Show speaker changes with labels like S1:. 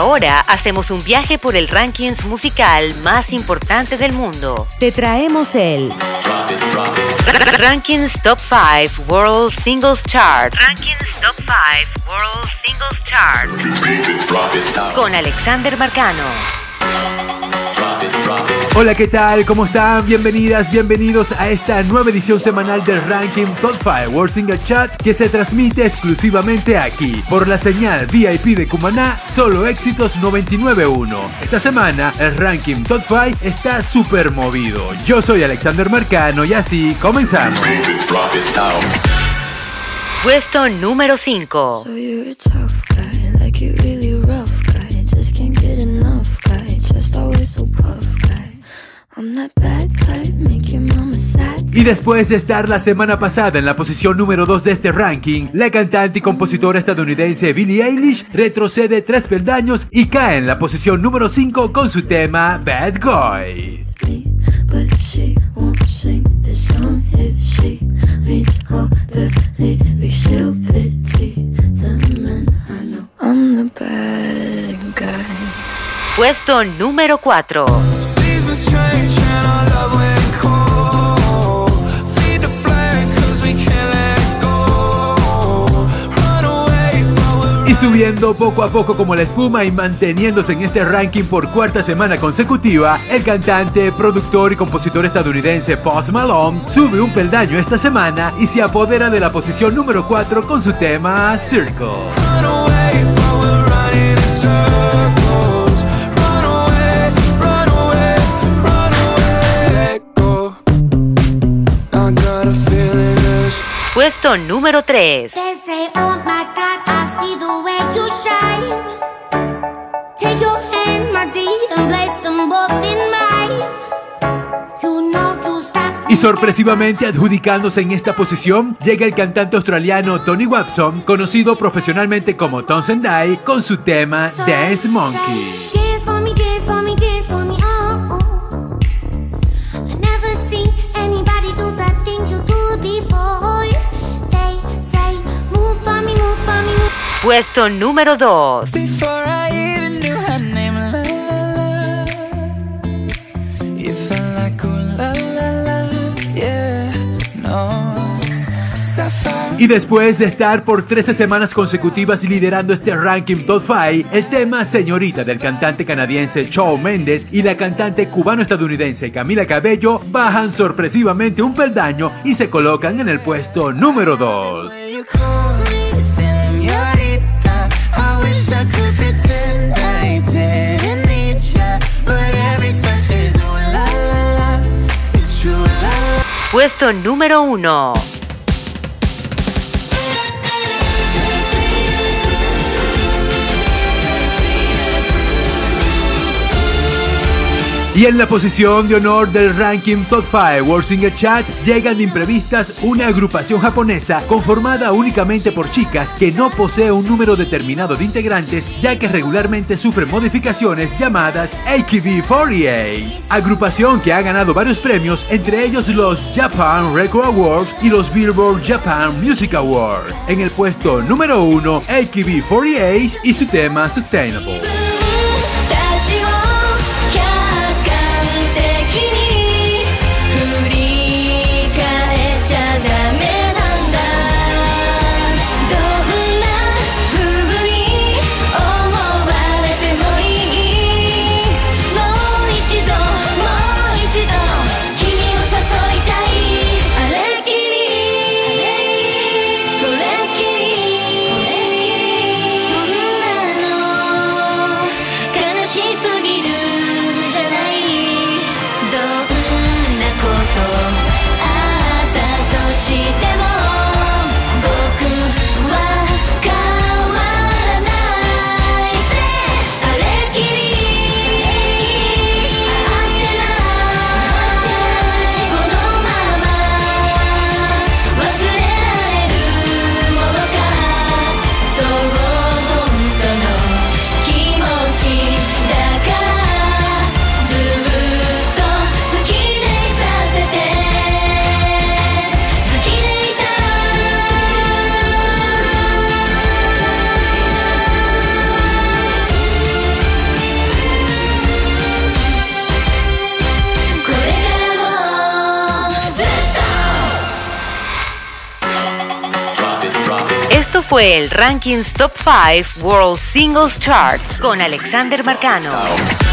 S1: Ahora hacemos un viaje por el rankings musical más importante del mundo.
S2: Te traemos el
S1: Rankings Top 5 World Singles Chart. Rankings Top 5 World Singles Chart. Con Alexander Marcano.
S3: Hola, ¿qué tal? ¿Cómo están? Bienvenidas, bienvenidos a esta nueva edición semanal del Ranking Top 5 World Single Chat que se transmite exclusivamente aquí por la señal VIP de Cumaná, solo éxitos 99.1. Esta semana el Ranking Top 5 está súper movido. Yo soy Alexander Marcano y así comenzamos.
S1: Puesto número 5.
S4: So
S3: Y después de estar la semana pasada en la posición número 2 de este ranking, la cantante y compositora estadounidense Billie Eilish retrocede tres peldaños y cae en la posición número 5 con su tema Bad Guy.
S1: Puesto número 4.
S3: Subiendo poco a poco como la espuma y manteniéndose en este ranking por cuarta semana consecutiva, el cantante, productor y compositor estadounidense Post Malone sube un peldaño esta semana y se apodera de la posición número 4 con su tema Circle.
S1: Puesto número 3.
S5: They say, my God, I see the way you shine. Take your hand, my dear, and place them both in mine. You know you stop.
S3: Y sorpresivamente adjudicándose en esta posición llega el cantante australiano Tony Watson, conocido profesionalmente como Tom Sendai, con su tema Dance Monkey.
S6: Yeah, no. Sapphire.
S3: Y después de estar por 13 semanas consecutivas liderando este ranking Top 5, el tema Señorita del cantante canadiense Shawn Mendes y la cantante cubano-estadounidense Camila Cabello bajan sorpresivamente un peldaño y se colocan en el puesto número 2.
S1: Número 1.
S3: Y en la posición de honor del ranking Top 5 World Singer Chat llegan imprevistas una agrupación japonesa conformada únicamente por chicas que no posee un número determinado de integrantes ya que regularmente sufren modificaciones llamadas AKB48. Agrupación que ha ganado varios premios, entre ellos los Japan Record Awards y los Billboard Japan Music Awards. En el puesto número 1, AKB48 y su tema Sustainable.
S1: Fue el Rankings Top 5 World Singles Chart con Alexander Marcano.